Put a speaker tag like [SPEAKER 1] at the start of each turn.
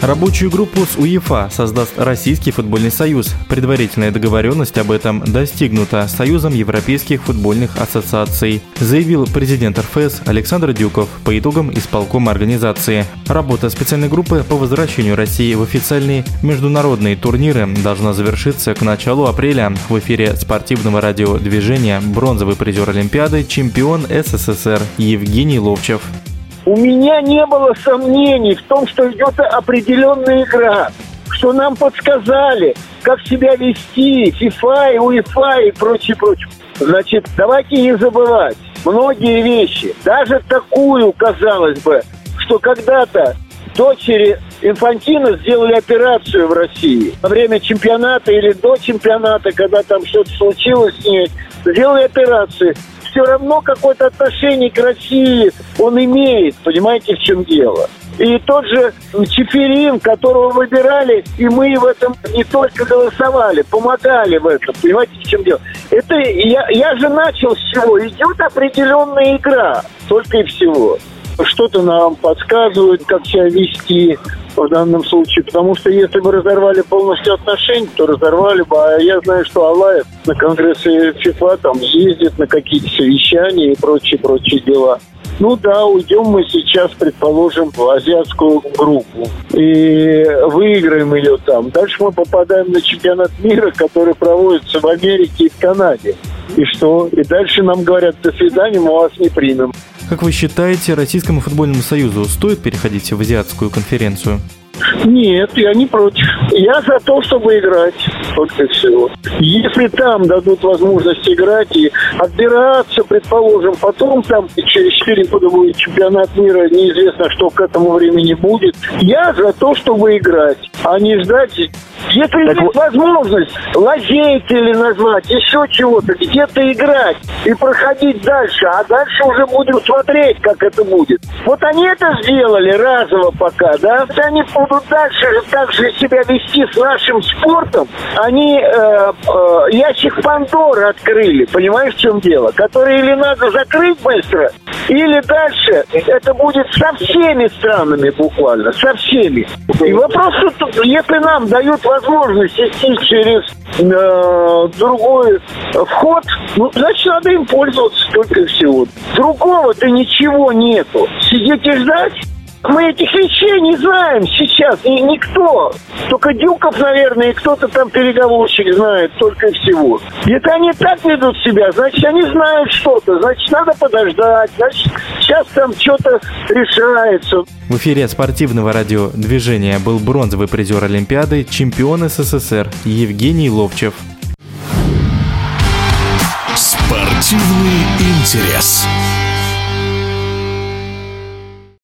[SPEAKER 1] Рабочую группу с УЕФА создаст Российский футбольный союз. Предварительная договоренность об этом достигнута Союзом Европейских футбольных ассоциаций, заявил президент РФС Александр Дюков по итогам исполкома организации. Работа специальной группы по возвращению России в официальные международные турниры должна завершиться к началу апреля. В эфире спортивного радиодвижения бронзовый призер Олимпиады, чемпион СССР Евгений Ловчев.
[SPEAKER 2] У меня не было сомнений в том, что идет определенная игра, что нам подсказали, как себя вести, ФИФА и УЕФА и прочее, прочее. Значит, давайте не забывать многие вещи, даже такую, казалось бы, что когда-то дочери Инфантина сделали операцию в России во время чемпионата или до чемпионата, когда там что-то случилось с ней, сделали операцию все равно какое-то отношение к России он имеет. Понимаете, в чем дело? И тот же Чеферин, которого выбирали, и мы в этом не только голосовали, помогали в этом. Понимаете, в чем дело? Это я, я же начал с чего? Идет определенная игра, только и всего. Что-то нам подсказывают, как себя вести, в данном случае, потому что если бы разорвали полностью отношения, то разорвали бы. А я знаю, что Алаев на конгрессе ФИФА там ездит на какие-то совещания и прочие-прочие дела. Ну да, уйдем мы сейчас, предположим, в азиатскую группу и выиграем ее там. Дальше мы попадаем на чемпионат мира, который проводится в Америке и в Канаде. И что? И дальше нам говорят, до свидания, мы вас не примем.
[SPEAKER 1] Как вы считаете, Российскому футбольному союзу стоит переходить в азиатскую конференцию?
[SPEAKER 2] Нет, я не против. Я за то, чтобы играть. Только всего. Если там дадут возможность играть и отбираться, предположим, потом там через 4 года будет чемпионат мира, неизвестно, что к этому времени будет. Я за то, чтобы играть, а не ждать если так есть вот... возможность лазейки или назвать, еще чего-то, где-то играть и проходить дальше, а дальше уже будем смотреть, как это будет. Вот они это сделали разово пока, да? Они будут дальше так же себя вести с нашим спортом, они э, э, ящик Пандоры открыли, понимаешь, в чем дело? Который или надо закрыть быстро, или дальше это будет со всеми странами буквально, со всеми. И вопрос, если нам дают возможность идти через э, другой вход, ну, значит, надо им пользоваться только всего. Другого-то ничего нету. Сидеть и ждать? Мы этих вещей не знаем сейчас, ни, никто. Только Дюков, наверное, и кто-то там переговорщик знает только и всего. Если они так ведут себя, значит, они знают что-то. Значит, надо подождать. Значит, сейчас там что-то решается.
[SPEAKER 1] В эфире спортивного радиодвижения был бронзовый призер Олимпиады, чемпион СССР Евгений Ловчев.
[SPEAKER 3] Спортивный интерес.